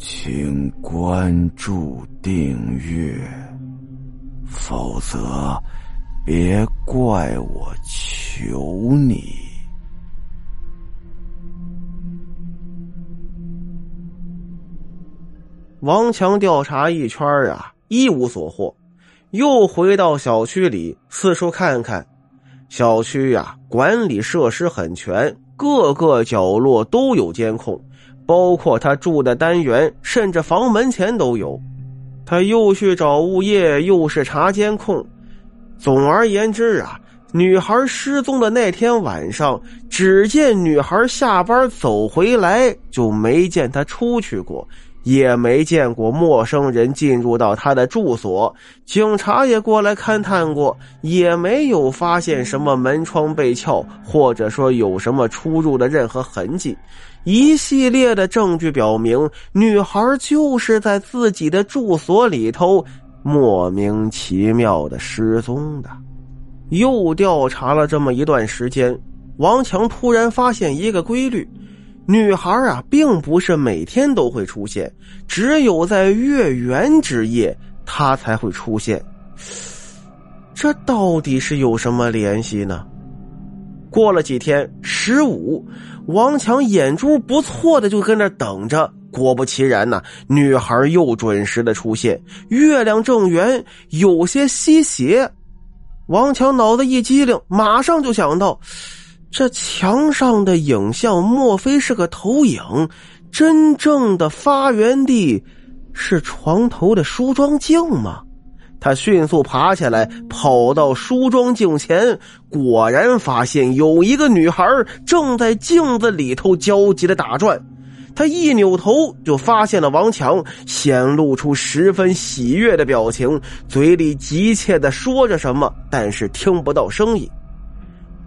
请关注订阅，否则别怪我求你。王强调查一圈啊，一无所获，又回到小区里四处看看。小区呀，管理设施很全，各个角落都有监控。包括他住的单元，甚至房门前都有。他又去找物业，又是查监控。总而言之啊，女孩失踪的那天晚上，只见女孩下班走回来，就没见她出去过。也没见过陌生人进入到他的住所，警察也过来勘探过，也没有发现什么门窗被撬，或者说有什么出入的任何痕迹。一系列的证据表明，女孩就是在自己的住所里头莫名其妙的失踪的。又调查了这么一段时间，王强突然发现一个规律。女孩啊，并不是每天都会出现，只有在月圆之夜，她才会出现。这到底是有什么联系呢？过了几天，十五，王强眼珠不错的就跟那等着。果不其然呐，女孩又准时的出现，月亮正圆，有些吸邪。王强脑子一激灵，马上就想到。这墙上的影像莫非是个投影？真正的发源地是床头的梳妆镜吗？他迅速爬起来，跑到梳妆镜前，果然发现有一个女孩正在镜子里头焦急的打转。他一扭头，就发现了王强，显露出十分喜悦的表情，嘴里急切的说着什么，但是听不到声音。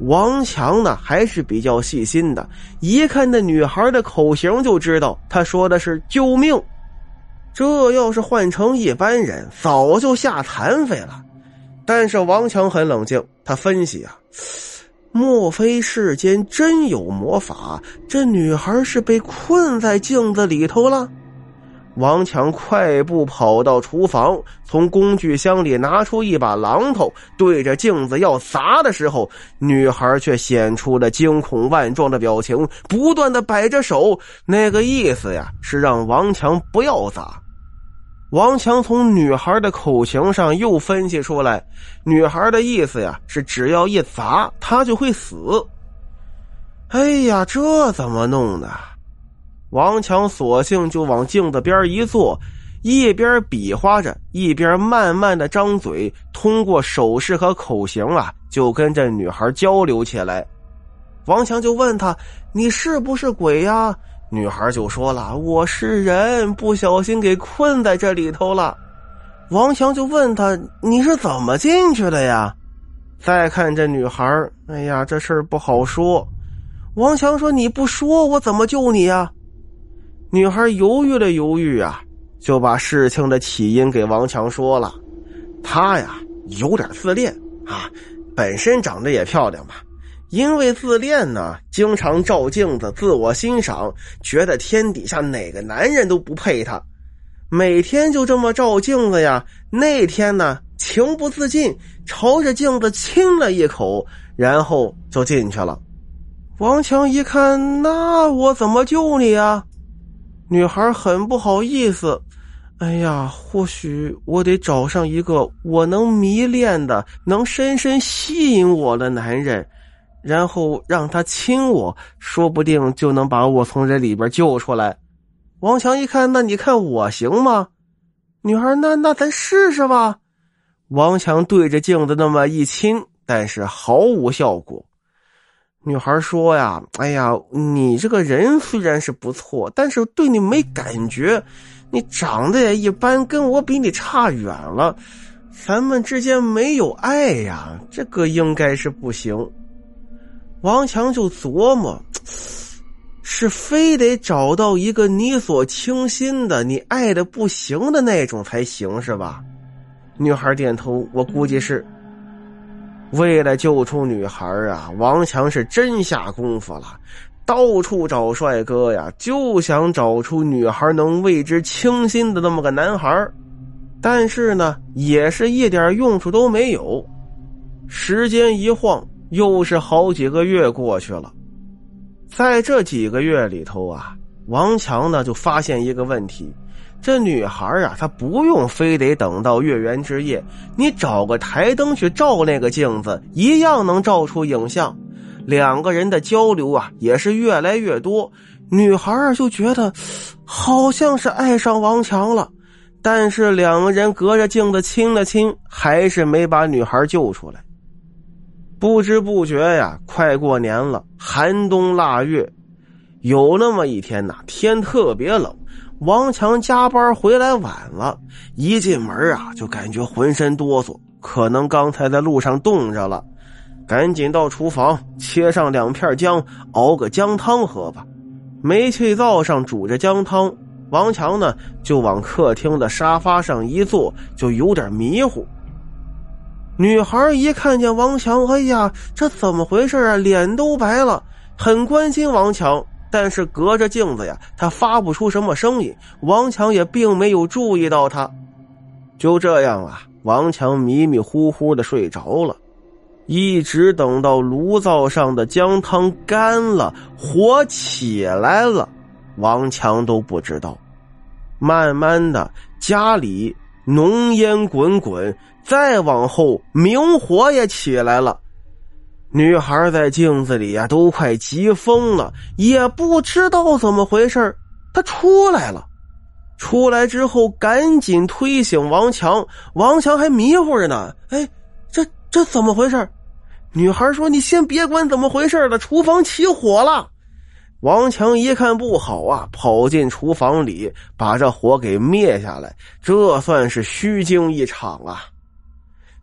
王强呢还是比较细心的，一看那女孩的口型就知道她说的是救命。这要是换成一般人，早就吓残废了。但是王强很冷静，他分析啊，莫非世间真有魔法？这女孩是被困在镜子里头了？王强快步跑到厨房，从工具箱里拿出一把榔头，对着镜子要砸的时候，女孩却显出了惊恐万状的表情，不断的摆着手，那个意思呀是让王强不要砸。王强从女孩的口型上又分析出来，女孩的意思呀是只要一砸，她就会死。哎呀，这怎么弄呢？王强索性就往镜子边一坐，一边比划着，一边慢慢的张嘴，通过手势和口型啊，就跟这女孩交流起来。王强就问他：“你是不是鬼呀？”女孩就说了：“我是人，不小心给困在这里头了。”王强就问他：“你是怎么进去的呀？”再看这女孩，哎呀，这事儿不好说。王强说：“你不说，我怎么救你呀？”女孩犹豫了犹豫啊，就把事情的起因给王强说了。她呀有点自恋啊，本身长得也漂亮吧，因为自恋呢，经常照镜子自我欣赏，觉得天底下哪个男人都不配她。每天就这么照镜子呀。那天呢，情不自禁朝着镜子亲了一口，然后就进去了。王强一看，那我怎么救你啊？女孩很不好意思，哎呀，或许我得找上一个我能迷恋的、能深深吸引我的男人，然后让他亲我，说不定就能把我从这里边救出来。王强一看，那你看我行吗？女孩，那那咱试试吧。王强对着镜子那么一亲，但是毫无效果。女孩说：“呀，哎呀，你这个人虽然是不错，但是对你没感觉，你长得也一般，跟我比你差远了，咱们之间没有爱呀，这个应该是不行。”王强就琢磨，是非得找到一个你所倾心的、你爱的不行的那种才行，是吧？女孩点头，我估计是。为了救出女孩啊，王强是真下功夫了。到处找帅哥呀，就想找出女孩能为之倾心的那么个男孩，但是呢，也是一点用处都没有。时间一晃，又是好几个月过去了。在这几个月里头啊，王强呢就发现一个问题：这女孩啊，她不用非得等到月圆之夜，你找个台灯去照那个镜子，一样能照出影像。两个人的交流啊，也是越来越多。女孩就觉得好像是爱上王强了，但是两个人隔着镜子亲了亲，还是没把女孩救出来。不知不觉呀，快过年了，寒冬腊月，有那么一天呐，天特别冷。王强加班回来晚了，一进门啊，就感觉浑身哆嗦，可能刚才在路上冻着了。赶紧到厨房切上两片姜，熬个姜汤喝吧。煤气灶上煮着姜汤，王强呢就往客厅的沙发上一坐，就有点迷糊。女孩一看见王强，哎呀，这怎么回事啊？脸都白了，很关心王强，但是隔着镜子呀，他发不出什么声音。王强也并没有注意到他。就这样啊，王强迷迷糊糊的睡着了。一直等到炉灶上的姜汤干了，火起来了，王强都不知道。慢慢的，家里浓烟滚滚，再往后，明火也起来了。女孩在镜子里呀，都快急疯了，也不知道怎么回事她出来了，出来之后赶紧推醒王强，王强还迷糊着呢。哎，这这怎么回事女孩说：“你先别管怎么回事了，厨房起火了。”王强一看不好啊，跑进厨房里把这火给灭下来，这算是虚惊一场啊。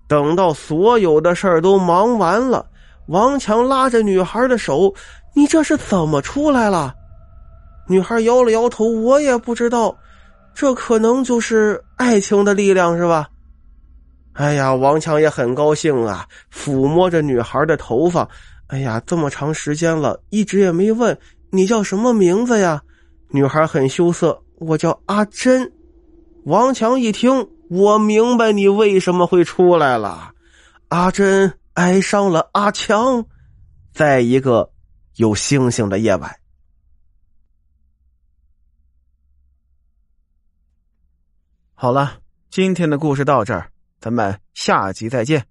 等到所有的事儿都忙完了，王强拉着女孩的手：“你这是怎么出来了？”女孩摇了摇头：“我也不知道，这可能就是爱情的力量，是吧？”哎呀，王强也很高兴啊，抚摸着女孩的头发。哎呀，这么长时间了，一直也没问你叫什么名字呀？女孩很羞涩，我叫阿珍。王强一听，我明白你为什么会出来了。阿珍爱上了阿强，在一个有星星的夜晚。好了，今天的故事到这儿。咱们下集再见。